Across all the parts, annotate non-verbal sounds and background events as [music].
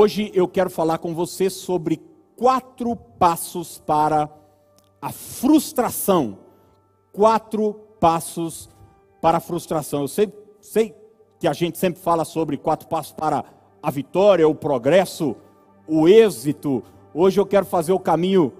Hoje eu quero falar com você sobre quatro passos para a frustração. Quatro passos para a frustração. Eu sei, sei que a gente sempre fala sobre quatro passos para a vitória, o progresso, o êxito. Hoje eu quero fazer o caminho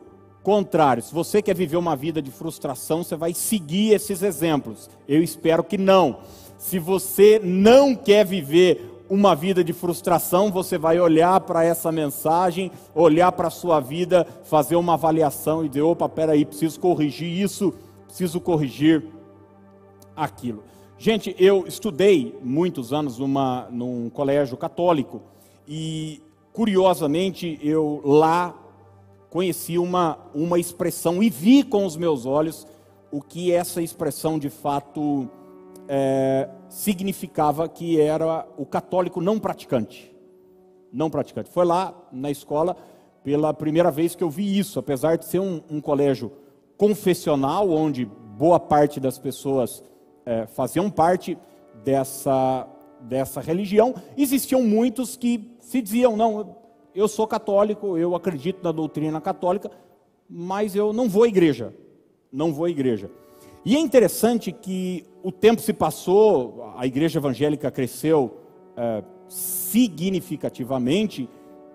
contrário. Se você quer viver uma vida de frustração, você vai seguir esses exemplos. Eu espero que não. Se você não quer viver uma vida de frustração, você vai olhar para essa mensagem, olhar para a sua vida, fazer uma avaliação e dizer: opa, peraí, preciso corrigir isso, preciso corrigir aquilo. Gente, eu estudei muitos anos numa, num colégio católico e, curiosamente, eu lá conheci uma, uma expressão e vi com os meus olhos o que essa expressão de fato é, significava que era o católico não praticante. Não praticante. Foi lá na escola pela primeira vez que eu vi isso, apesar de ser um, um colégio confessional, onde boa parte das pessoas é, faziam parte dessa, dessa religião, existiam muitos que se diziam: não, eu sou católico, eu acredito na doutrina católica, mas eu não vou à igreja. Não vou à igreja. E é interessante que o tempo se passou, a igreja evangélica cresceu é, significativamente,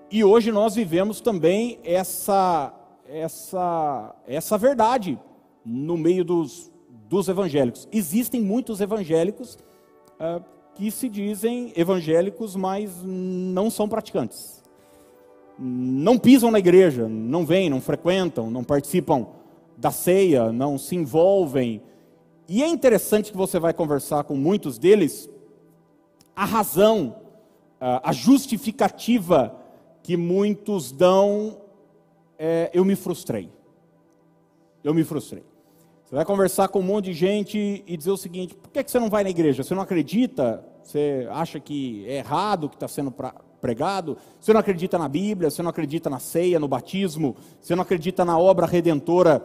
e hoje nós vivemos também essa, essa, essa verdade no meio dos, dos evangélicos. Existem muitos evangélicos é, que se dizem evangélicos, mas não são praticantes. Não pisam na igreja, não vêm, não frequentam, não participam da ceia, não se envolvem. E é interessante que você vai conversar com muitos deles, a razão, a justificativa que muitos dão é: eu me frustrei. Eu me frustrei. Você vai conversar com um monte de gente e dizer o seguinte: por que você não vai na igreja? Você não acredita? Você acha que é errado o que está sendo pregado? Você não acredita na Bíblia? Você não acredita na ceia, no batismo? Você não acredita na obra redentora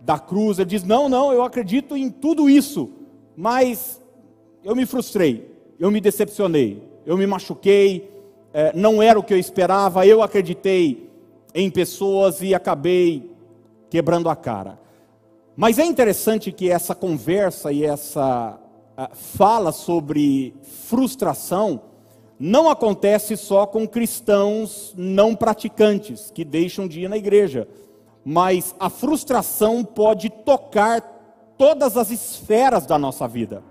da cruz, ele diz: Não, não, eu acredito em tudo isso, mas eu me frustrei, eu me decepcionei, eu me machuquei, é, não era o que eu esperava, eu acreditei em pessoas e acabei quebrando a cara. Mas é interessante que essa conversa e essa fala sobre frustração não acontece só com cristãos não praticantes que deixam de ir na igreja mas a frustração pode tocar todas as esferas da nossa vida.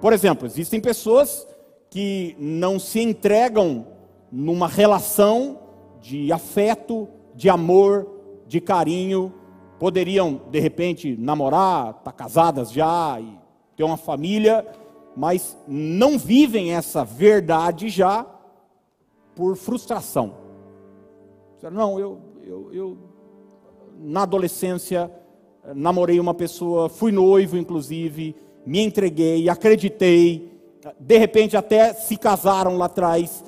Por exemplo, existem pessoas que não se entregam numa relação de afeto, de amor, de carinho, poderiam de repente namorar, estar tá casadas já e ter uma família, mas não vivem essa verdade já por frustração. Não, eu, eu, eu na adolescência, namorei uma pessoa, fui noivo, inclusive, me entreguei, acreditei, de repente até se casaram lá atrás,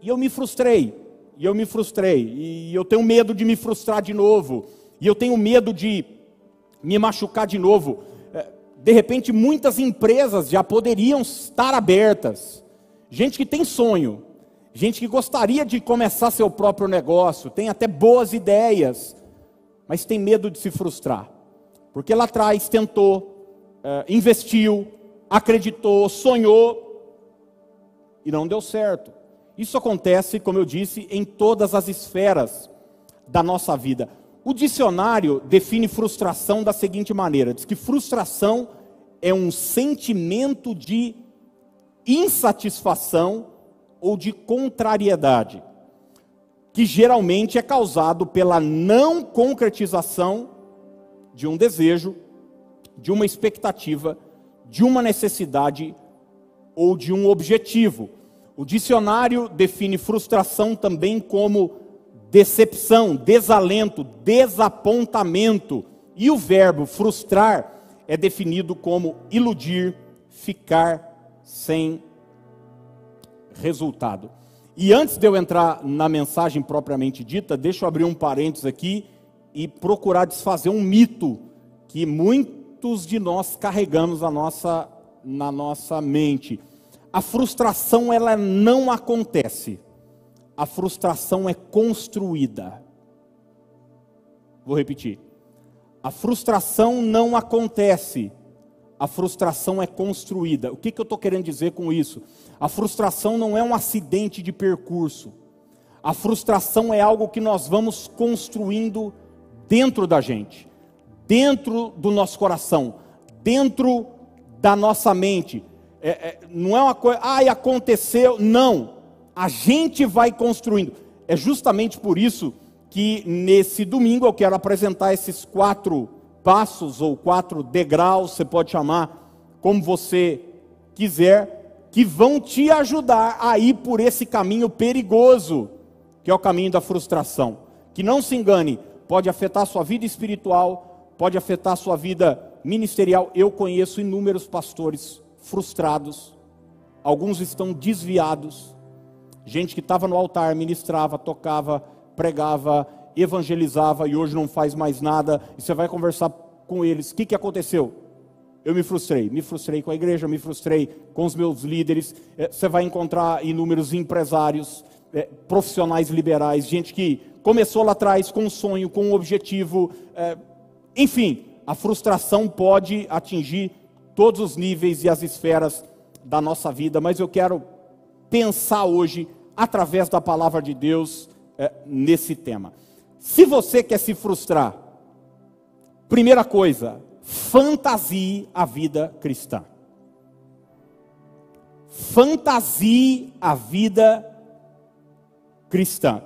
e eu me frustrei, e eu me frustrei, e eu tenho medo de me frustrar de novo, e eu tenho medo de me machucar de novo. É, de repente, muitas empresas já poderiam estar abertas, gente que tem sonho, gente que gostaria de começar seu próprio negócio, tem até boas ideias, mas tem medo de se frustrar, porque lá atrás tentou, uh, investiu, acreditou, sonhou e não deu certo. Isso acontece, como eu disse, em todas as esferas da nossa vida. O dicionário define frustração da seguinte maneira: diz que frustração é um sentimento de insatisfação ou de contrariedade que geralmente é causado pela não concretização de um desejo, de uma expectativa, de uma necessidade ou de um objetivo. O dicionário define frustração também como decepção, desalento, desapontamento. E o verbo frustrar é definido como iludir, ficar sem resultado. E antes de eu entrar na mensagem propriamente dita, deixa eu abrir um parênteses aqui e procurar desfazer um mito que muitos de nós carregamos na nossa, na nossa mente. A frustração ela não acontece. a frustração é construída. Vou repetir. A frustração não acontece, a frustração é construída. O que, que eu estou querendo dizer com isso? A frustração não é um acidente de percurso. A frustração é algo que nós vamos construindo dentro da gente, dentro do nosso coração, dentro da nossa mente. É, é, não é uma coisa, ai, aconteceu. Não. A gente vai construindo. É justamente por isso que nesse domingo eu quero apresentar esses quatro passos ou quatro degraus, você pode chamar como você quiser, que vão te ajudar a ir por esse caminho perigoso, que é o caminho da frustração. Que não se engane, pode afetar sua vida espiritual, pode afetar sua vida ministerial. Eu conheço inúmeros pastores frustrados, alguns estão desviados, gente que estava no altar, ministrava, tocava, pregava, evangelizava e hoje não faz mais nada, e você vai conversar com eles: o que, que aconteceu? Eu me frustrei, me frustrei com a igreja, me frustrei com os meus líderes. É, você vai encontrar inúmeros empresários, é, profissionais liberais, gente que começou lá atrás com um sonho, com um objetivo. É, enfim, a frustração pode atingir todos os níveis e as esferas da nossa vida, mas eu quero pensar hoje, através da palavra de Deus, nesse tema. Se você quer se frustrar, primeira coisa, fantasie a vida cristã. Fantasie a vida cristã.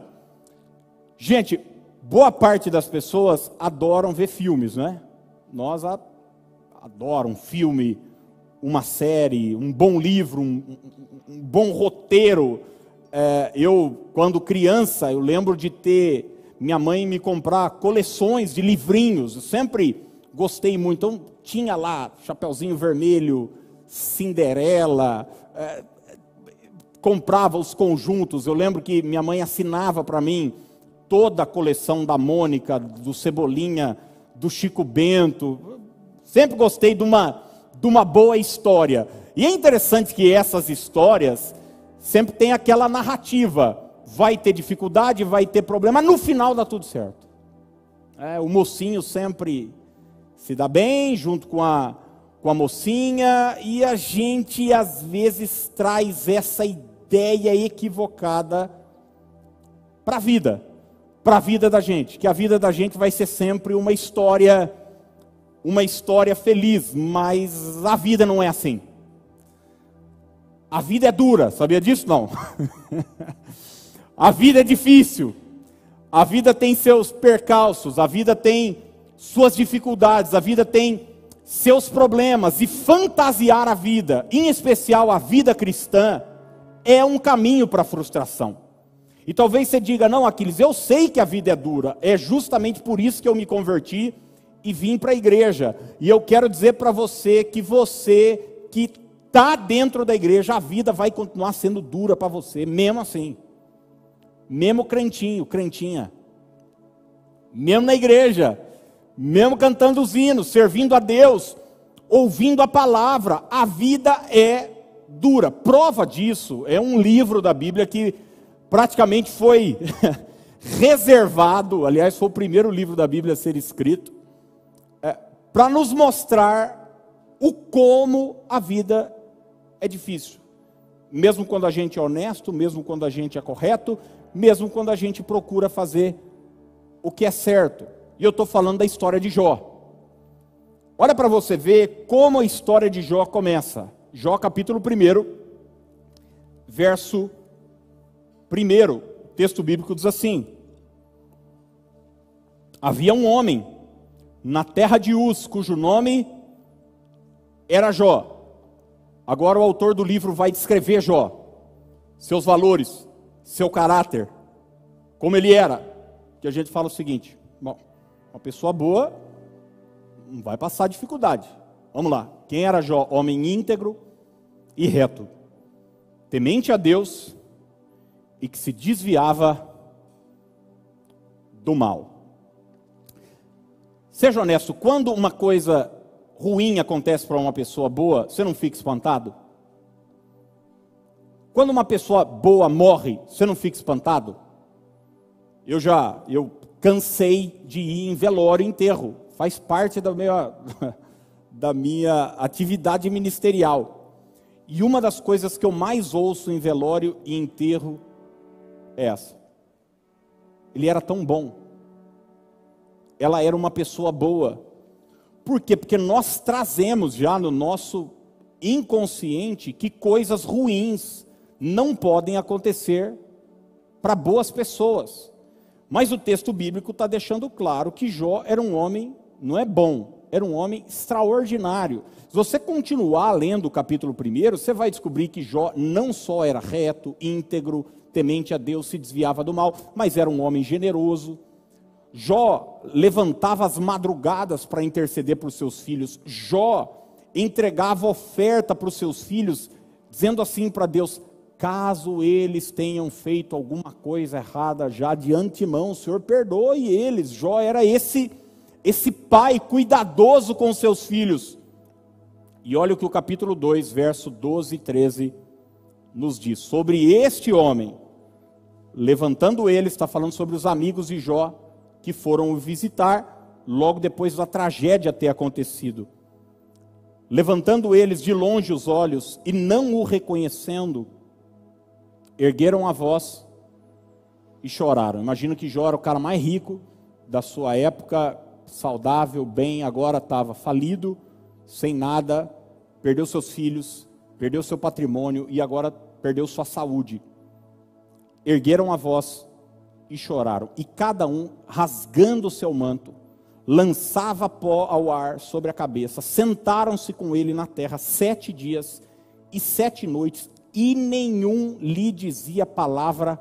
Gente, boa parte das pessoas adoram ver filmes, né? Nós a, um filme, uma série, um bom livro, um, um, um bom roteiro é, eu, quando criança, eu lembro de ter minha mãe me comprar coleções de livrinhos. Eu sempre gostei muito. Então, tinha lá Chapeuzinho Vermelho, Cinderela, é, comprava os conjuntos. Eu lembro que minha mãe assinava para mim toda a coleção da Mônica, do Cebolinha, do Chico Bento. Sempre gostei de uma, de uma boa história. E é interessante que essas histórias sempre tem aquela narrativa. Vai ter dificuldade, vai ter problema, no final dá tudo certo. É, o mocinho sempre se dá bem junto com a, com a mocinha, e a gente às vezes traz essa ideia equivocada para a vida, para a vida da gente, que a vida da gente vai ser sempre uma história, uma história feliz, mas a vida não é assim. A vida é dura, sabia disso? Não. [laughs] a vida é difícil. A vida tem seus percalços, a vida tem suas dificuldades, a vida tem seus problemas. E fantasiar a vida, em especial a vida cristã, é um caminho para a frustração. E talvez você diga: não, Aquiles, eu sei que a vida é dura, é justamente por isso que eu me converti e vim para a igreja. E eu quero dizer para você que você que está dentro da igreja, a vida vai continuar sendo dura para você, mesmo assim. Mesmo crentinho, crentinha. Mesmo na igreja, mesmo cantando os hinos, servindo a Deus, ouvindo a palavra, a vida é dura. Prova disso é um livro da Bíblia que praticamente foi [laughs] reservado, aliás, foi o primeiro livro da Bíblia a ser escrito, é, para nos mostrar o como a vida é difícil. Mesmo quando a gente é honesto, mesmo quando a gente é correto, mesmo quando a gente procura fazer o que é certo. E eu estou falando da história de Jó. Olha para você ver como a história de Jó começa. Jó capítulo 1, verso 1. O texto bíblico diz assim: Havia um homem na terra de Uz, cujo nome era Jó. Agora o autor do livro vai descrever Jó, seus valores, seu caráter, como ele era. Que a gente fala o seguinte: bom, uma pessoa boa não vai passar dificuldade. Vamos lá. Quem era Jó? Homem íntegro e reto, temente a Deus e que se desviava do mal. Seja honesto, quando uma coisa ruim acontece para uma pessoa boa, você não fica espantado? Quando uma pessoa boa morre, você não fica espantado? Eu já, eu cansei de ir em velório e enterro. Faz parte da minha, [laughs] da minha atividade ministerial. E uma das coisas que eu mais ouço em velório e enterro é essa. Ele era tão bom. Ela era uma pessoa boa. Por quê? Porque nós trazemos já no nosso inconsciente que coisas ruins não podem acontecer para boas pessoas. Mas o texto bíblico está deixando claro que Jó era um homem, não é bom, era um homem extraordinário. Se você continuar lendo o capítulo 1, você vai descobrir que Jó não só era reto, íntegro, temente a Deus, se desviava do mal, mas era um homem generoso. Jó levantava as madrugadas para interceder para os seus filhos. Jó entregava oferta para os seus filhos, dizendo assim para Deus: caso eles tenham feito alguma coisa errada já de antemão, o Senhor perdoe eles. Jó era esse esse pai cuidadoso com seus filhos. E olha o que o capítulo 2, verso 12 e 13 nos diz sobre este homem. Levantando ele, está falando sobre os amigos de Jó que foram o visitar logo depois da tragédia ter acontecido. Levantando eles de longe os olhos e não o reconhecendo, ergueram a voz e choraram. Imagino que Jó o cara mais rico da sua época, saudável, bem, agora estava falido, sem nada, perdeu seus filhos, perdeu seu patrimônio e agora perdeu sua saúde. Ergueram a voz e choraram, e cada um, rasgando o seu manto, lançava pó ao ar sobre a cabeça. Sentaram-se com ele na terra sete dias e sete noites, e nenhum lhe dizia palavra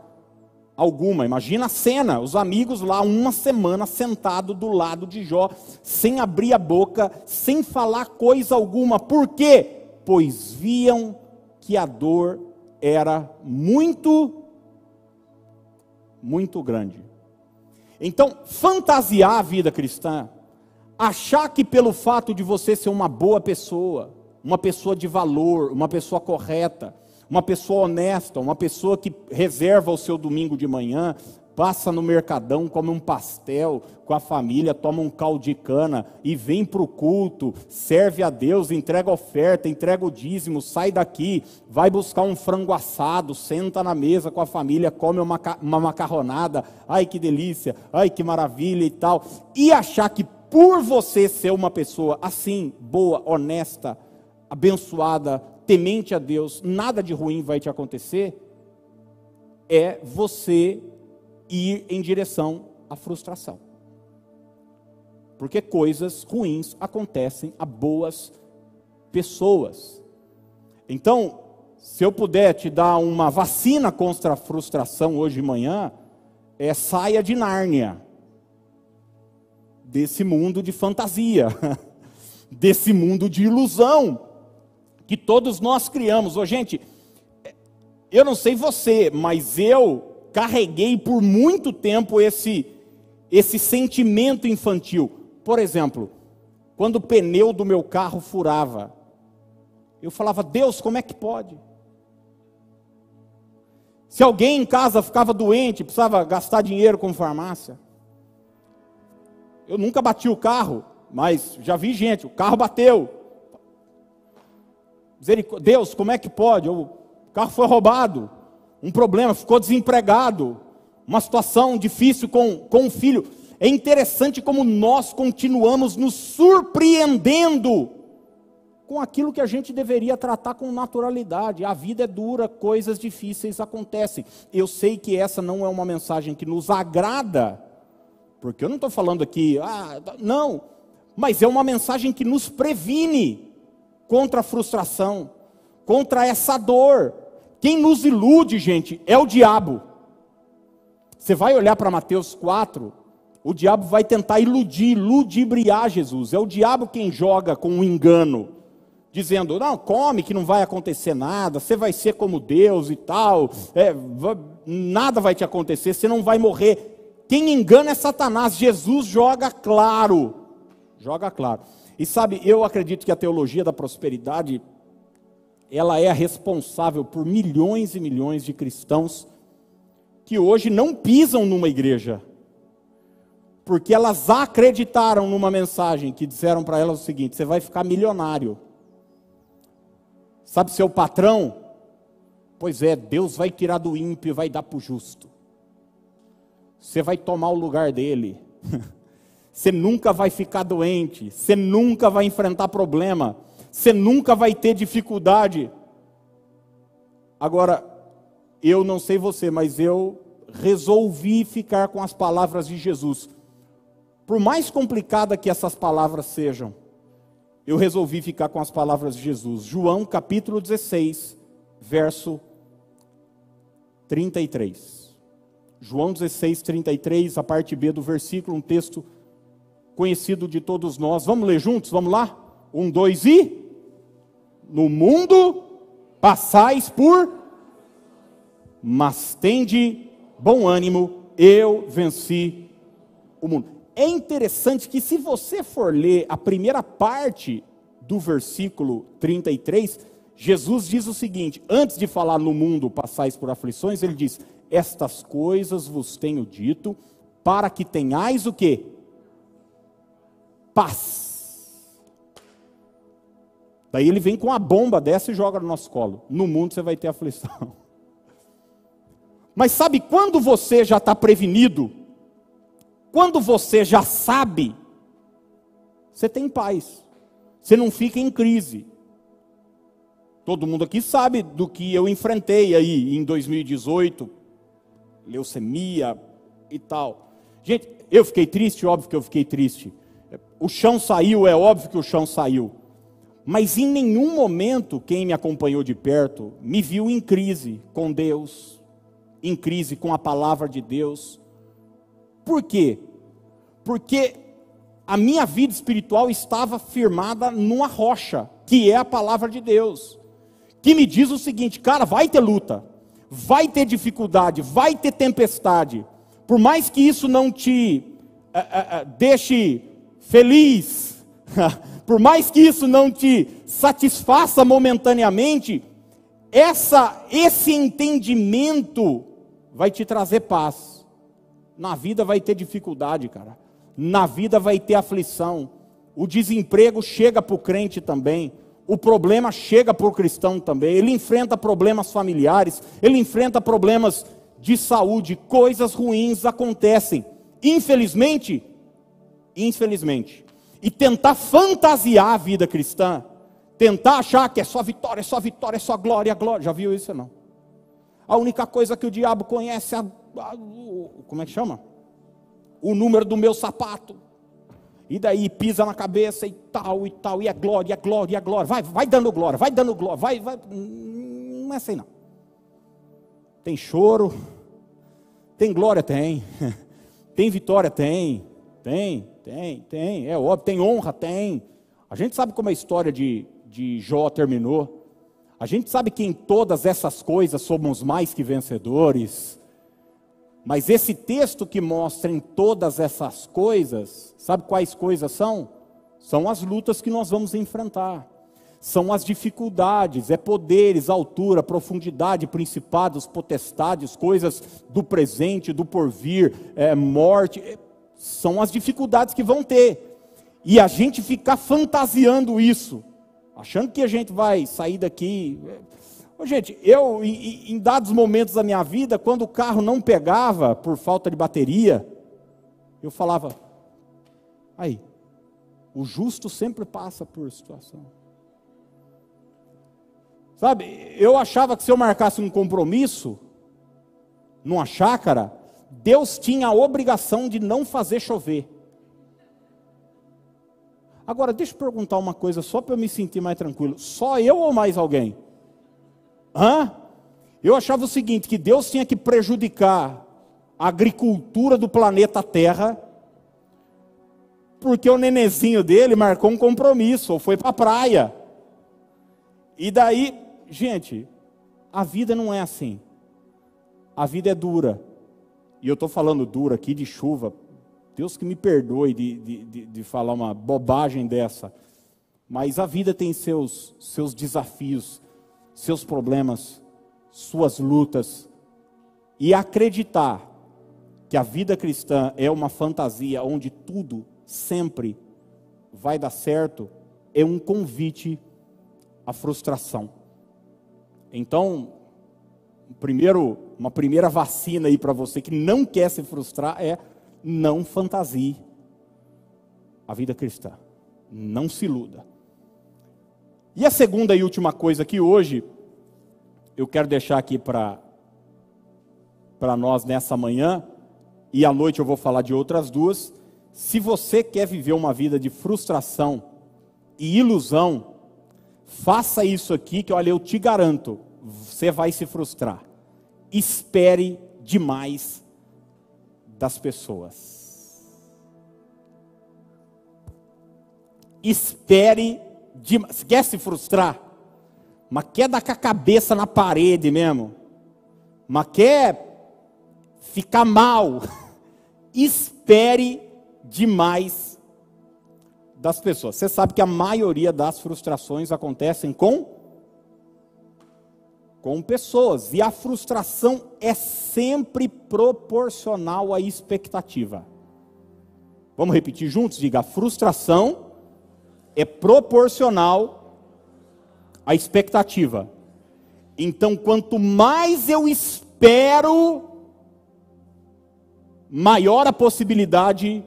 alguma. Imagina a cena, os amigos lá uma semana sentado do lado de Jó, sem abrir a boca, sem falar coisa alguma. Por quê? Pois viam que a dor era muito muito grande. Então, fantasiar a vida cristã, achar que pelo fato de você ser uma boa pessoa, uma pessoa de valor, uma pessoa correta, uma pessoa honesta, uma pessoa que reserva o seu domingo de manhã, passa no mercadão, come um pastel com a família, toma um caldo de cana e vem para o culto, serve a Deus, entrega oferta, entrega o dízimo, sai daqui, vai buscar um frango assado, senta na mesa com a família, come uma, uma macarronada, ai que delícia, ai que maravilha e tal, e achar que por você ser uma pessoa assim, boa, honesta, abençoada, temente a Deus, nada de ruim vai te acontecer, é você ir em direção à frustração. Porque coisas ruins acontecem a boas pessoas. Então, se eu puder te dar uma vacina contra a frustração hoje de manhã, é saia de Nárnia. Desse mundo de fantasia, [laughs] desse mundo de ilusão que todos nós criamos. Ô, gente, eu não sei você, mas eu carreguei por muito tempo esse, esse sentimento infantil. Por exemplo, quando o pneu do meu carro furava, eu falava, Deus, como é que pode? Se alguém em casa ficava doente, precisava gastar dinheiro com farmácia. Eu nunca bati o carro, mas já vi gente, o carro bateu. Deus, como é que pode? O carro foi roubado um problema, ficou desempregado, uma situação difícil com, com um filho. É interessante como nós continuamos nos surpreendendo com aquilo que a gente deveria tratar com naturalidade. A vida é dura, coisas difíceis acontecem. Eu sei que essa não é uma mensagem que nos agrada, porque eu não estou falando aqui, ah, não, mas é uma mensagem que nos previne contra a frustração, contra essa dor, quem nos ilude, gente, é o diabo. Você vai olhar para Mateus 4, o diabo vai tentar iludir, ludibriar Jesus. É o diabo quem joga com um engano, dizendo: não, come que não vai acontecer nada, você vai ser como Deus e tal, é, nada vai te acontecer, você não vai morrer. Quem engana é Satanás, Jesus joga claro, joga claro. E sabe, eu acredito que a teologia da prosperidade ela é responsável por milhões e milhões de cristãos que hoje não pisam numa igreja, porque elas acreditaram numa mensagem que disseram para elas o seguinte: você vai ficar milionário. Sabe seu patrão? Pois é, Deus vai tirar do ímpio e vai dar para o justo. Você vai tomar o lugar dele. [laughs] Você nunca vai ficar doente. Você nunca vai enfrentar problema. Você nunca vai ter dificuldade. Agora, eu não sei você, mas eu resolvi ficar com as palavras de Jesus. Por mais complicada que essas palavras sejam, eu resolvi ficar com as palavras de Jesus. João capítulo 16, verso 33. João 16, 33, a parte B do versículo, um texto conhecido de todos nós. Vamos ler juntos? Vamos lá? Um, dois e. No mundo passais por, mas tende bom ânimo, eu venci o mundo. É interessante que, se você for ler a primeira parte do versículo 33, Jesus diz o seguinte: antes de falar no mundo passais por aflições, ele diz: Estas coisas vos tenho dito, para que tenhais o que? Paz. Daí ele vem com a bomba dessa e joga no nosso colo. No mundo você vai ter aflição. [laughs] Mas sabe quando você já está prevenido? Quando você já sabe, você tem paz. Você não fica em crise. Todo mundo aqui sabe do que eu enfrentei aí em 2018, leucemia e tal. Gente, eu fiquei triste, óbvio que eu fiquei triste. O chão saiu, é óbvio que o chão saiu. Mas em nenhum momento quem me acompanhou de perto me viu em crise com Deus, em crise com a palavra de Deus. Por quê? Porque a minha vida espiritual estava firmada numa rocha, que é a palavra de Deus, que me diz o seguinte: cara, vai ter luta, vai ter dificuldade, vai ter tempestade, por mais que isso não te uh, uh, uh, deixe feliz, [laughs] por mais que isso não te satisfaça momentaneamente, essa, esse entendimento vai te trazer paz. Na vida vai ter dificuldade, cara. Na vida vai ter aflição. O desemprego chega para o crente também. O problema chega para o cristão também. Ele enfrenta problemas familiares, ele enfrenta problemas de saúde, coisas ruins acontecem. Infelizmente, infelizmente. E tentar fantasiar a vida cristã, tentar achar que é só vitória, é só vitória, é só glória, glória. Já viu isso não? A única coisa que o diabo conhece é a, a, o, como é que chama? O número do meu sapato. E daí pisa na cabeça e tal e tal, e é glória, é glória, é glória. Vai, vai dando glória, vai dando glória, vai, vai. Não é assim não. Tem choro, tem glória, tem. [laughs] Tem vitória, tem. Tem, tem, tem. É óbvio, tem honra, tem. A gente sabe como a história de, de Jó terminou. A gente sabe que em todas essas coisas somos mais que vencedores. Mas esse texto que mostra em todas essas coisas, sabe quais coisas são? São as lutas que nós vamos enfrentar. São as dificuldades, é poderes, altura, profundidade, principados, potestades, coisas do presente, do porvir, é, morte. São as dificuldades que vão ter. E a gente ficar fantasiando isso achando que a gente vai sair daqui. Ô, gente, eu, em, em dados momentos da minha vida, quando o carro não pegava por falta de bateria, eu falava, aí, o justo sempre passa por situação. Sabe, eu achava que se eu marcasse um compromisso numa chácara, Deus tinha a obrigação de não fazer chover. Agora, deixa eu perguntar uma coisa só para eu me sentir mais tranquilo. Só eu ou mais alguém? Hã? Eu achava o seguinte, que Deus tinha que prejudicar a agricultura do planeta Terra, porque o nenezinho dele marcou um compromisso, ou foi para a praia. E daí, gente, a vida não é assim. A vida é dura. E eu estou falando dura aqui de chuva, Deus que me perdoe de, de, de, falar uma bobagem dessa. Mas a vida tem seus, seus desafios. seus problemas, suas lutas e acreditar que a vida cristã é uma fantasia onde tudo sempre vai dar certo, é um convite à frustração. Então, primeiro, uma primeira vacina aí para você que não quer se frustrar é não fantasie a vida cristã. Não se iluda. E a segunda e última coisa que hoje eu quero deixar aqui para para nós nessa manhã e à noite eu vou falar de outras duas. Se você quer viver uma vida de frustração e ilusão, faça isso aqui que olha, eu te garanto, você vai se frustrar. Espere demais das pessoas. Espere demais. Quer se frustrar? Mas quer dar com a cabeça na parede mesmo? Mas quer ficar mal? [laughs] Espere demais das pessoas. Você sabe que a maioria das frustrações acontecem com com pessoas. E a frustração é sempre proporcional à expectativa. Vamos repetir juntos? Diga: a frustração é proporcional à expectativa. Então, quanto mais eu espero, maior a possibilidade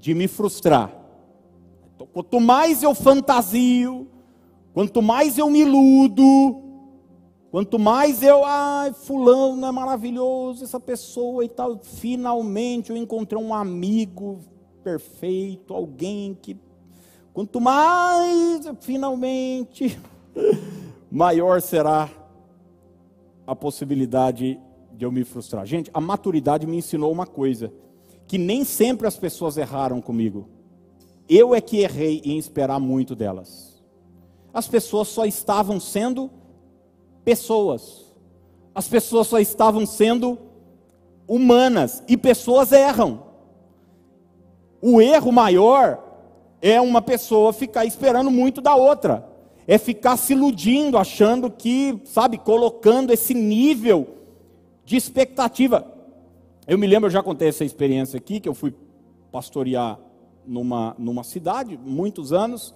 de me frustrar. Então, quanto mais eu fantasio, quanto mais eu me iludo, Quanto mais eu, ai, fulano é maravilhoso, essa pessoa e tal, finalmente eu encontrei um amigo perfeito, alguém que quanto mais finalmente [laughs] maior será a possibilidade de eu me frustrar. Gente, a maturidade me ensinou uma coisa, que nem sempre as pessoas erraram comigo. Eu é que errei em esperar muito delas. As pessoas só estavam sendo pessoas. As pessoas só estavam sendo humanas e pessoas erram. O erro maior é uma pessoa ficar esperando muito da outra, é ficar se iludindo, achando que, sabe, colocando esse nível de expectativa. Eu me lembro, eu já contei essa experiência aqui, que eu fui pastorear numa, numa cidade, muitos anos,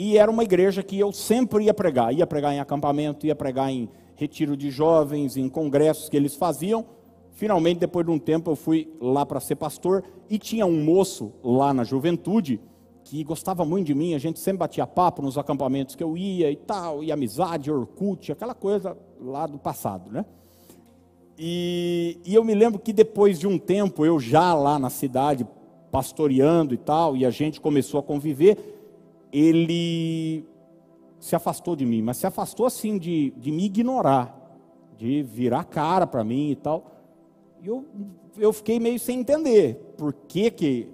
e era uma igreja que eu sempre ia pregar. Ia pregar em acampamento, ia pregar em retiro de jovens, em congressos que eles faziam. Finalmente, depois de um tempo, eu fui lá para ser pastor e tinha um moço lá na juventude que gostava muito de mim. A gente sempre batia papo nos acampamentos que eu ia e tal, e amizade, Orkut, aquela coisa lá do passado, né? E, e eu me lembro que depois de um tempo, eu já lá na cidade, pastoreando e tal, e a gente começou a conviver, ele se afastou de mim, mas se afastou assim de, de me ignorar, de virar cara para mim e tal. E eu, eu fiquei meio sem entender por que, que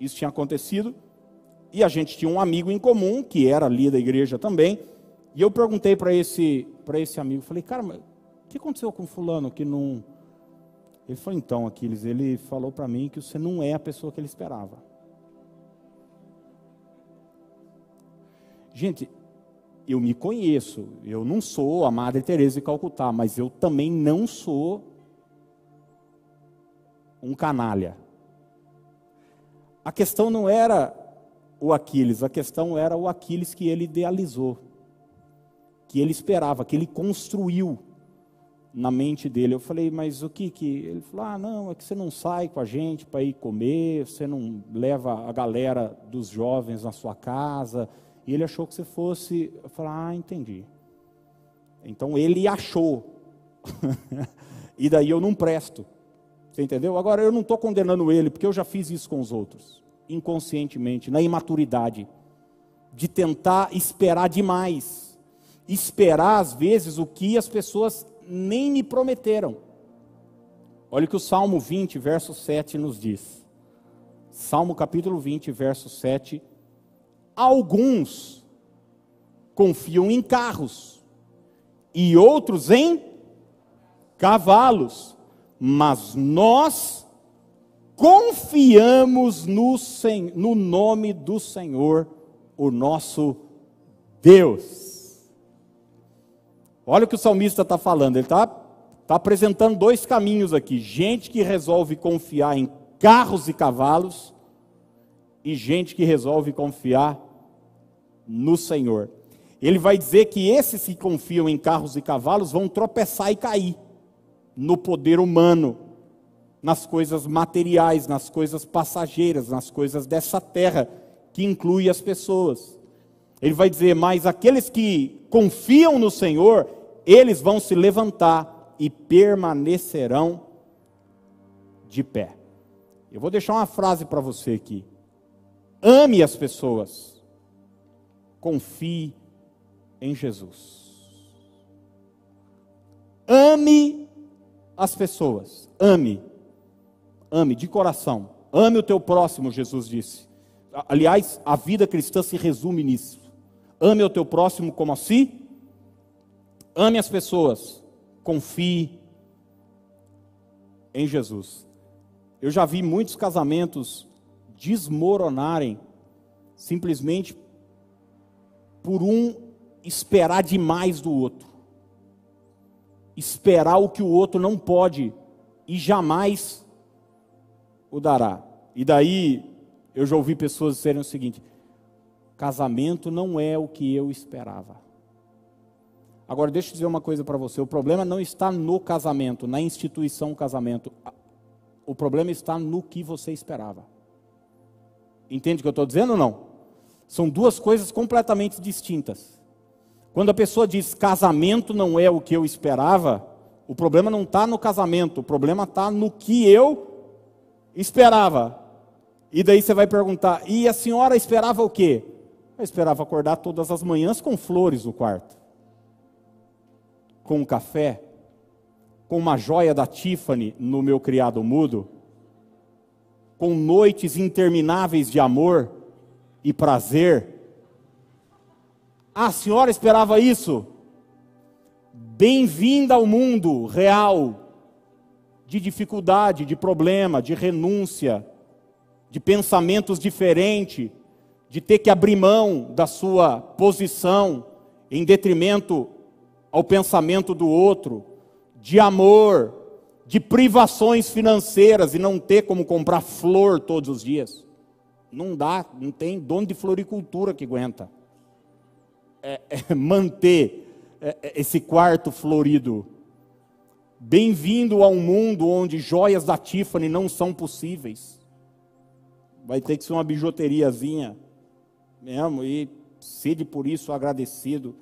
isso tinha acontecido. E a gente tinha um amigo em comum, que era ali da igreja também. E eu perguntei para esse, esse amigo, falei, cara, mas o que aconteceu com fulano que não... Ele falou, então, Aquiles, ele falou para mim que você não é a pessoa que ele esperava. Gente, eu me conheço, eu não sou a Madre Teresa de Calcutá, mas eu também não sou um canalha. A questão não era o Aquiles, a questão era o Aquiles que ele idealizou, que ele esperava, que ele construiu na mente dele. Eu falei, mas o que que? Ele falou, ah, não, é que você não sai com a gente para ir comer, você não leva a galera dos jovens na sua casa, e ele achou que você fosse. Falei, ah, entendi. Então ele achou. [laughs] e daí eu não presto. Você entendeu? Agora eu não estou condenando ele, porque eu já fiz isso com os outros. Inconscientemente, na imaturidade. De tentar esperar demais. Esperar, às vezes, o que as pessoas nem me prometeram. Olha o que o Salmo 20, verso 7 nos diz. Salmo capítulo 20, verso 7 Alguns confiam em carros e outros em cavalos, mas nós confiamos no, no nome do Senhor, o nosso Deus. Olha o que o salmista está falando. Ele está tá apresentando dois caminhos aqui: gente que resolve confiar em carros e cavalos, e gente que resolve confiar no Senhor. Ele vai dizer que esses que confiam em carros e cavalos vão tropeçar e cair no poder humano, nas coisas materiais, nas coisas passageiras, nas coisas dessa terra, que inclui as pessoas. Ele vai dizer: Mas aqueles que confiam no Senhor, eles vão se levantar e permanecerão de pé. Eu vou deixar uma frase para você aqui. Ame as pessoas. Confie em Jesus. Ame as pessoas. Ame. Ame de coração. Ame o teu próximo, Jesus disse. Aliás, a vida cristã se resume nisso. Ame o teu próximo como a si. Ame as pessoas. Confie em Jesus. Eu já vi muitos casamentos desmoronarem simplesmente por um esperar demais do outro. Esperar o que o outro não pode e jamais o dará. E daí eu já ouvi pessoas dizerem o seguinte: casamento não é o que eu esperava. Agora, deixa eu dizer uma coisa para você: o problema não está no casamento, na instituição casamento. O problema está no que você esperava. Entende o que eu estou dizendo ou não? São duas coisas completamente distintas. Quando a pessoa diz casamento não é o que eu esperava, o problema não está no casamento, o problema está no que eu esperava. E daí você vai perguntar: e a senhora esperava o quê? Eu esperava acordar todas as manhãs com flores no quarto, com um café, com uma joia da Tiffany no meu criado mudo, com noites intermináveis de amor e prazer a senhora esperava isso? Bem-vinda ao mundo real de dificuldade, de problema, de renúncia, de pensamentos diferentes, de ter que abrir mão da sua posição em detrimento ao pensamento do outro, de amor, de privações financeiras e não ter como comprar flor todos os dias. Não dá, não tem dono de floricultura que aguenta é, é, manter é, é, esse quarto florido. Bem-vindo a um mundo onde joias da Tiffany não são possíveis. Vai ter que ser uma bijuteriazinha mesmo, e sede por isso agradecido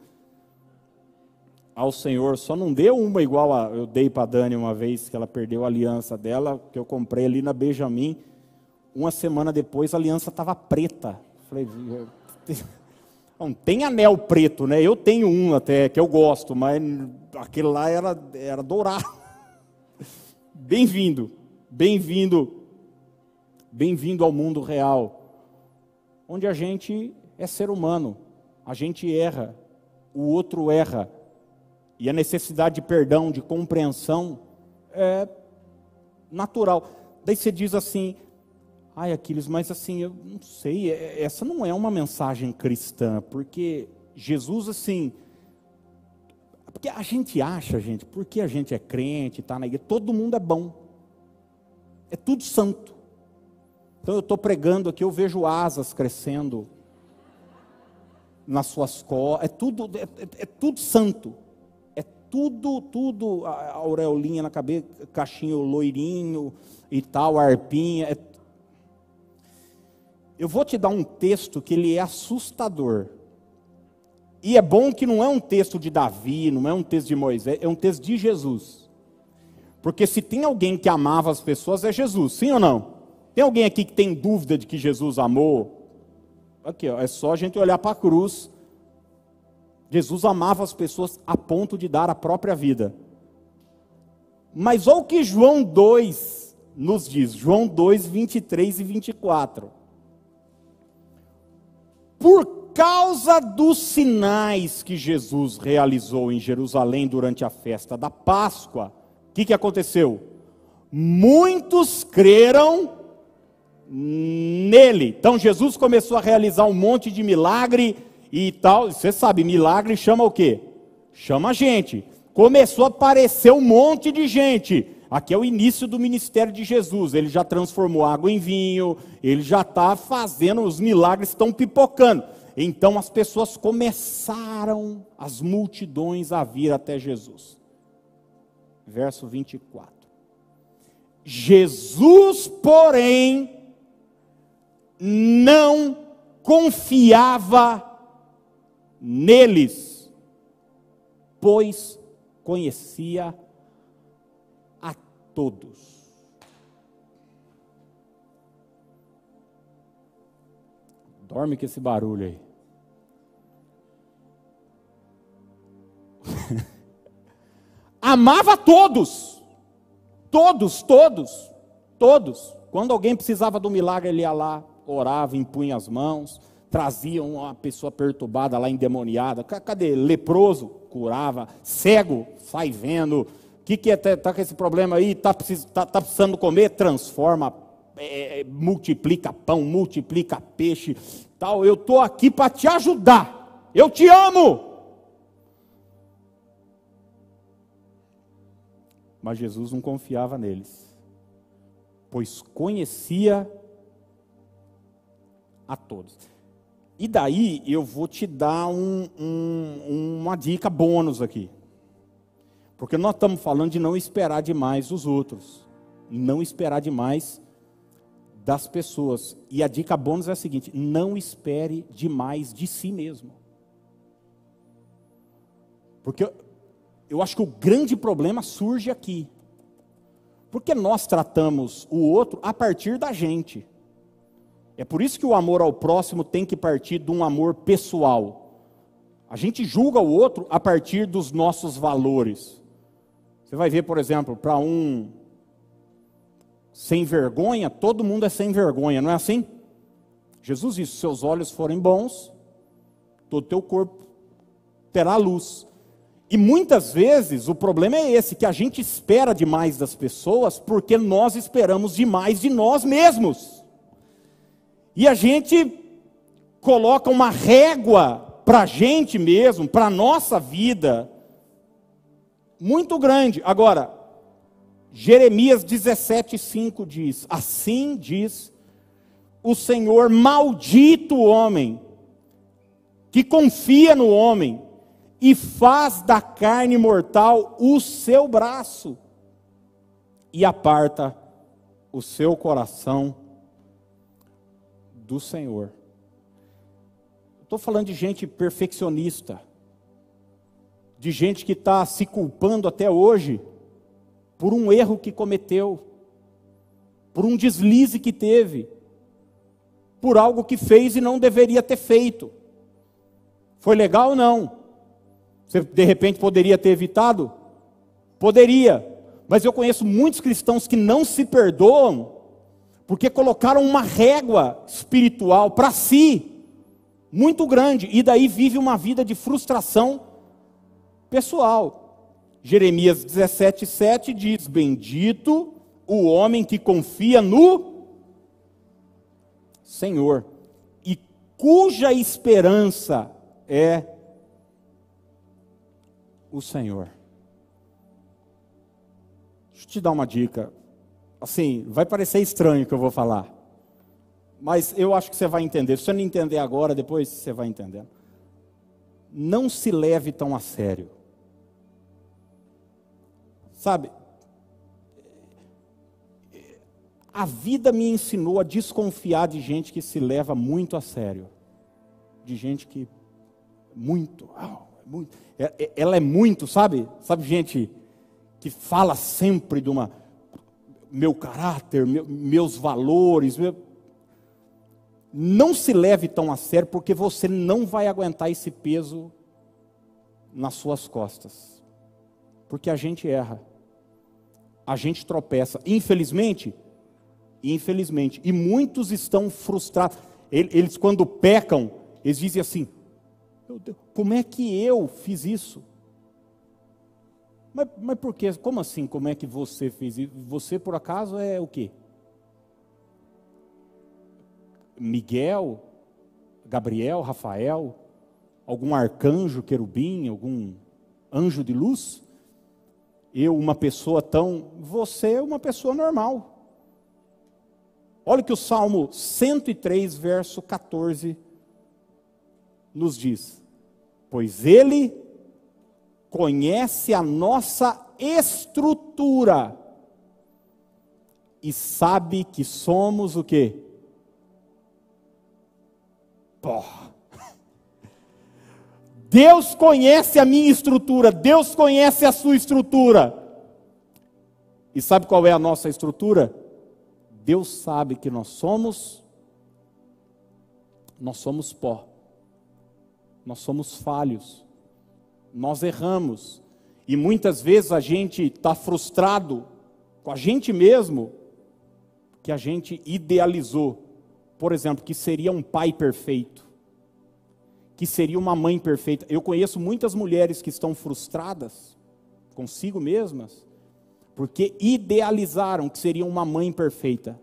ao Senhor. Só não deu uma igual a, eu dei para a Dani uma vez, que ela perdeu a aliança dela, que eu comprei ali na Benjamin. Uma semana depois a aliança estava preta. Falei, não, tem anel preto, né? Eu tenho um até, que eu gosto, mas aquele lá era, era dourado. [laughs] Bem-vindo, bem-vindo, bem-vindo ao mundo real, onde a gente é ser humano, a gente erra, o outro erra, e a necessidade de perdão, de compreensão é natural. Daí você diz assim: Ai, Aquiles, mas assim, eu não sei, é, essa não é uma mensagem cristã, porque Jesus, assim, porque a gente acha, gente, porque a gente é crente, está na igreja, todo mundo é bom, é tudo santo. Então eu estou pregando aqui, eu vejo asas crescendo nas suas costas, é tudo, é, é, é tudo santo, é tudo, tudo, a aureolinha na cabeça, cachinho loirinho e tal, arpinha, é eu vou te dar um texto que ele é assustador. E é bom que não é um texto de Davi, não é um texto de Moisés, é um texto de Jesus. Porque se tem alguém que amava as pessoas, é Jesus, sim ou não? Tem alguém aqui que tem dúvida de que Jesus amou? Aqui, ó, é só a gente olhar para a cruz. Jesus amava as pessoas a ponto de dar a própria vida. Mas olha o que João 2 nos diz, João 2, 23 e 24 por causa dos sinais que Jesus realizou em Jerusalém durante a festa da Páscoa, o que, que aconteceu? Muitos creram nele. Então Jesus começou a realizar um monte de milagre e tal. Você sabe, milagre chama o quê? chama gente. Começou a aparecer um monte de gente. Aqui é o início do ministério de Jesus. Ele já transformou água em vinho, ele já está fazendo, os milagres estão pipocando. Então as pessoas começaram, as multidões, a vir até Jesus. Verso 24. Jesus, porém, não confiava neles, pois conhecia todos. Dorme com esse barulho aí. [laughs] Amava todos. Todos, todos, todos. Quando alguém precisava do milagre, ele ia lá, orava, impunha as mãos, trazia uma pessoa perturbada lá, endemoniada. Cadê? Leproso, curava. Cego, sai vendo. Que, que é? Está com esse problema aí? Está tá, tá precisando comer? Transforma, é, é, multiplica pão, multiplica peixe. Tal. Eu estou aqui para te ajudar. Eu te amo. Mas Jesus não confiava neles, pois conhecia a todos. E daí eu vou te dar um, um, uma dica bônus aqui. Porque nós estamos falando de não esperar demais dos outros, não esperar demais das pessoas. E a dica bônus é a seguinte: não espere demais de si mesmo. Porque eu acho que o grande problema surge aqui. Porque nós tratamos o outro a partir da gente. É por isso que o amor ao próximo tem que partir de um amor pessoal. A gente julga o outro a partir dos nossos valores. Você vai ver, por exemplo, para um sem vergonha, todo mundo é sem vergonha, não é assim? Jesus disse: seus olhos forem bons, todo teu corpo terá luz. E muitas vezes o problema é esse, que a gente espera demais das pessoas porque nós esperamos demais de nós mesmos. E a gente coloca uma régua para a gente mesmo, para a nossa vida, muito grande. Agora, Jeremias 17,5 diz: Assim diz o Senhor, maldito o homem que confia no homem e faz da carne mortal o seu braço e aparta o seu coração do Senhor. Estou falando de gente perfeccionista, de gente que está se culpando até hoje por um erro que cometeu, por um deslize que teve, por algo que fez e não deveria ter feito. Foi legal ou não? Você de repente poderia ter evitado? Poderia. Mas eu conheço muitos cristãos que não se perdoam porque colocaram uma régua espiritual para si muito grande e daí vive uma vida de frustração pessoal. Jeremias 17:7 diz: Bendito o homem que confia no Senhor e cuja esperança é o Senhor. Deixa eu te dar uma dica. Assim, vai parecer estranho o que eu vou falar. Mas eu acho que você vai entender. Se você não entender agora, depois você vai entender. Não se leve tão a sério. Sabe? A vida me ensinou a desconfiar de gente que se leva muito a sério. De gente que muito, muito é, é, ela é muito, sabe? Sabe, gente que fala sempre de uma meu caráter, meu, meus valores. Meu... Não se leve tão a sério, porque você não vai aguentar esse peso nas suas costas. Porque a gente erra, a gente tropeça. Infelizmente, infelizmente, e muitos estão frustrados. Eles, quando pecam, eles dizem assim: meu Deus, como é que eu fiz isso? Mas, mas por quê? Como assim? Como é que você fez isso? Você, por acaso, é o quê? Miguel, Gabriel, Rafael, algum arcanjo, querubim, algum anjo de luz? Eu, uma pessoa tão. Você é uma pessoa normal. Olha o que o Salmo 103, verso 14 nos diz: Pois Ele conhece a nossa estrutura e sabe que somos o quê? Pó. Deus conhece a minha estrutura, Deus conhece a sua estrutura. E sabe qual é a nossa estrutura? Deus sabe que nós somos nós somos pó. Nós somos falhos. Nós erramos. E muitas vezes a gente está frustrado com a gente mesmo, que a gente idealizou. Por exemplo, que seria um pai perfeito, que seria uma mãe perfeita. Eu conheço muitas mulheres que estão frustradas consigo mesmas, porque idealizaram que seria uma mãe perfeita.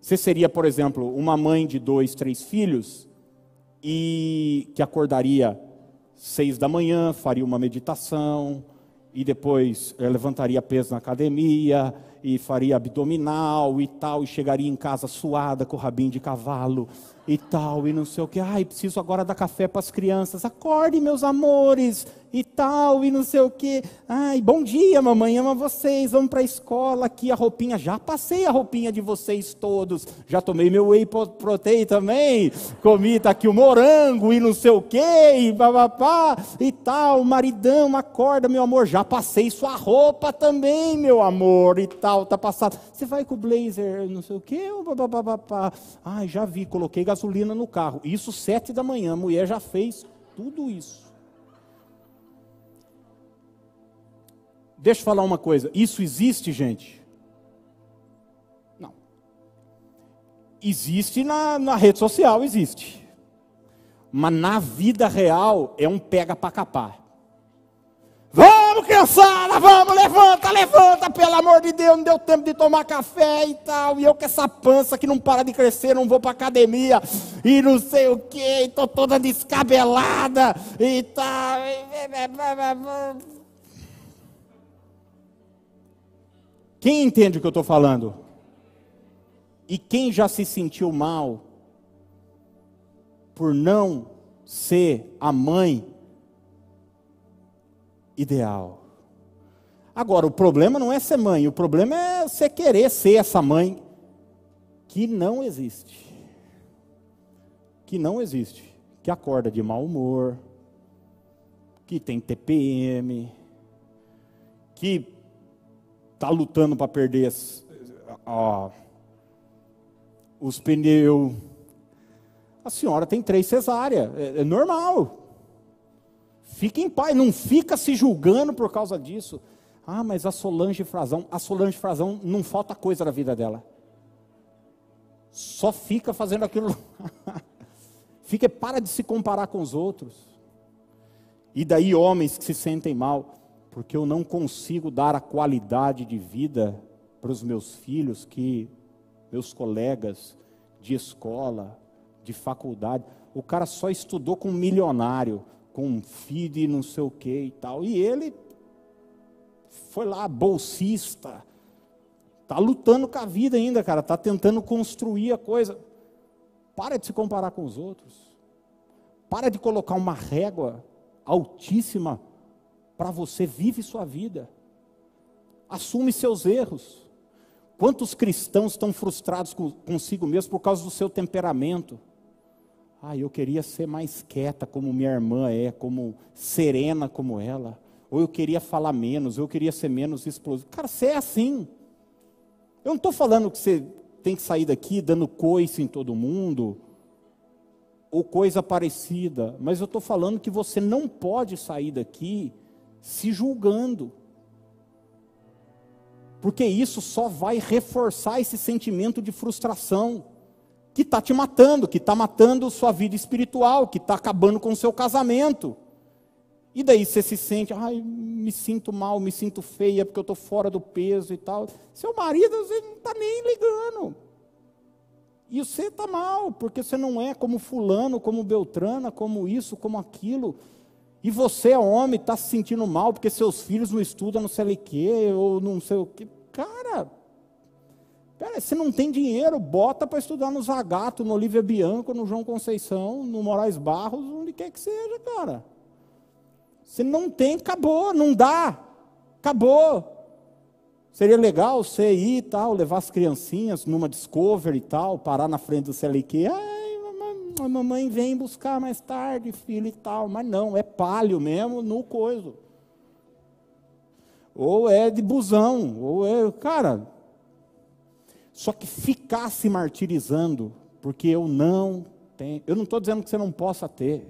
Você seria, por exemplo, uma mãe de dois, três filhos e que acordaria seis da manhã, faria uma meditação e depois eh, levantaria peso na academia e faria abdominal e tal e chegaria em casa suada com o rabinho de cavalo e tal, e não sei o que. Ai, preciso agora dar café para as crianças. Acorde, meus amores, e tal, e não sei o que. Ai, bom dia, mamãe, ama vocês. Vamos para a escola aqui, a roupinha. Já passei a roupinha de vocês todos. Já tomei meu whey protein também. Comi, tá aqui o morango, e não sei o que, e papapá, e tal. Maridão, acorda, meu amor. Já passei sua roupa também, meu amor, e tal, tá passado. Você vai com o blazer, não sei o que, Ai, já vi, coloquei gasolina no carro. Isso sete da manhã, a mulher já fez tudo isso. Deixa eu falar uma coisa, isso existe, gente? Não. Existe na, na rede social, existe. Mas na vida real é um pega para capar. Vamos, criançada, vamos, levanta, levanta, pelo amor de Deus, não deu tempo de tomar café e tal. E eu com essa pança que não para de crescer, não vou para academia e não sei o que, estou toda descabelada e tal. Quem entende o que eu estou falando? E quem já se sentiu mal por não ser a mãe ideal. Agora, o problema não é ser mãe, o problema é você querer ser essa mãe que não existe. Que não existe. Que acorda de mau humor, que tem TPM, que está lutando para perder as, ó, os pneus. A senhora tem três cesáreas, é, é normal. Fique em paz, não fica se julgando por causa disso. Ah, mas a Solange Frazão, a Solange Frazão não falta coisa na vida dela. Só fica fazendo aquilo. [laughs] fica para de se comparar com os outros. E daí homens que se sentem mal, porque eu não consigo dar a qualidade de vida para os meus filhos que meus colegas de escola, de faculdade, o cara só estudou com um milionário, com um feed não sei o que e tal. E ele foi lá, bolsista, tá lutando com a vida ainda, cara, tá tentando construir a coisa. Para de se comparar com os outros. Para de colocar uma régua altíssima para você, vive sua vida. Assume seus erros. Quantos cristãos estão frustrados consigo mesmo por causa do seu temperamento? Ah, eu queria ser mais quieta como minha irmã é, como serena como ela. Ou eu queria falar menos, ou eu queria ser menos explosivo. Cara, você é assim. Eu não estou falando que você tem que sair daqui dando coice em todo mundo, ou coisa parecida, mas eu estou falando que você não pode sair daqui se julgando. Porque isso só vai reforçar esse sentimento de frustração que está te matando, que está matando sua vida espiritual, que está acabando com o seu casamento. E daí você se sente, ai, me sinto mal, me sinto feia porque eu estou fora do peso e tal. Seu marido você não está nem ligando. E você está mal, porque você não é como fulano, como Beltrana, como isso, como aquilo. E você, homem, está se sentindo mal porque seus filhos não estudam não sei o quê, ou não sei o quê. Cara, pera, você não tem dinheiro, bota para estudar no Zagato, no Olivia Bianco, no João Conceição, no Moraes Barros, onde quer que seja, cara. Você não tem, acabou, não dá. Acabou. Seria legal você ir e tal, levar as criancinhas numa Discovery e tal, parar na frente do CLQ. Ai, mamãe, a mamãe vem buscar mais tarde, filho e tal. Mas não, é palio mesmo no coiso. Ou é de busão, ou é. Cara. Só que ficar se martirizando, porque eu não tenho. Eu não estou dizendo que você não possa ter.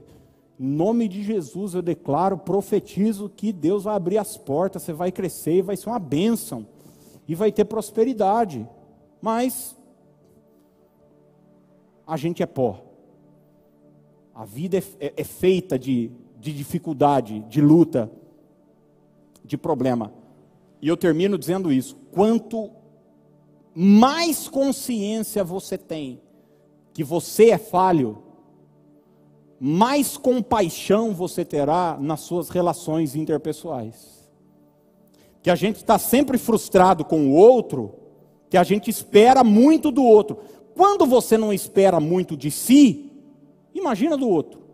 Em nome de Jesus eu declaro, profetizo que Deus vai abrir as portas, você vai crescer e vai ser uma bênção. E vai ter prosperidade. Mas a gente é pó. A vida é, é, é feita de, de dificuldade, de luta, de problema. E eu termino dizendo isso: quanto mais consciência você tem que você é falho, mais compaixão você terá nas suas relações interpessoais. Que a gente está sempre frustrado com o outro, que a gente espera muito do outro. Quando você não espera muito de si, imagina do outro.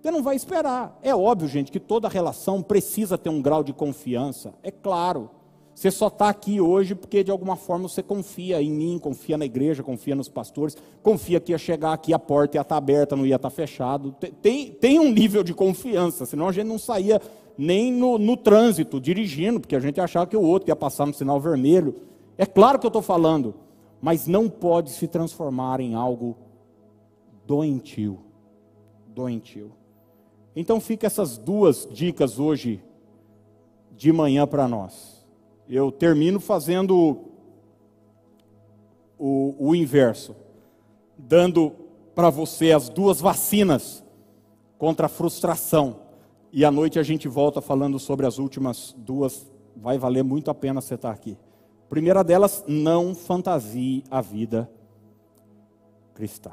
Você não vai esperar. É óbvio, gente, que toda relação precisa ter um grau de confiança. É claro. Você só está aqui hoje porque de alguma forma você confia em mim, confia na igreja, confia nos pastores, confia que ia chegar aqui a porta ia estar tá aberta, não ia estar tá fechado. Tem, tem um nível de confiança, senão a gente não saía nem no, no trânsito, dirigindo, porque a gente achava que o outro ia passar no sinal vermelho. É claro que eu estou falando, mas não pode se transformar em algo doentio. Doentio. Então fica essas duas dicas hoje de manhã para nós eu termino fazendo o, o inverso, dando para você as duas vacinas contra a frustração. E à noite a gente volta falando sobre as últimas duas. Vai valer muito a pena você estar aqui. Primeira delas, não fantasie a vida cristã.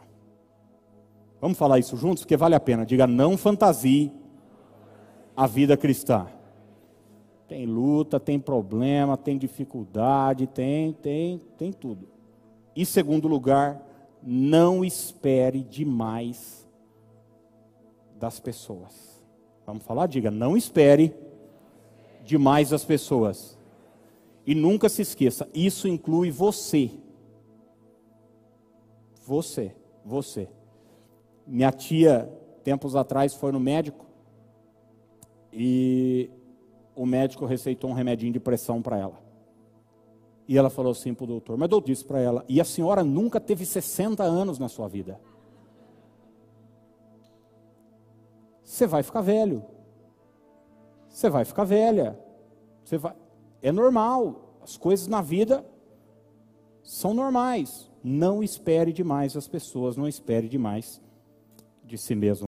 Vamos falar isso juntos, porque vale a pena. Diga, não fantasie a vida cristã. Tem luta, tem problema, tem dificuldade, tem, tem, tem tudo. Em segundo lugar, não espere demais das pessoas. Vamos falar? Diga, não espere demais das pessoas. E nunca se esqueça, isso inclui você. Você, você. Minha tia, tempos atrás, foi no médico e o médico receitou um remedinho de pressão para ela. E ela falou assim para o doutor, mas eu disse para ela, e a senhora nunca teve 60 anos na sua vida. Você vai ficar velho. Você vai ficar velha. Você vai... É normal. As coisas na vida são normais. Não espere demais as pessoas, não espere demais de si mesmo.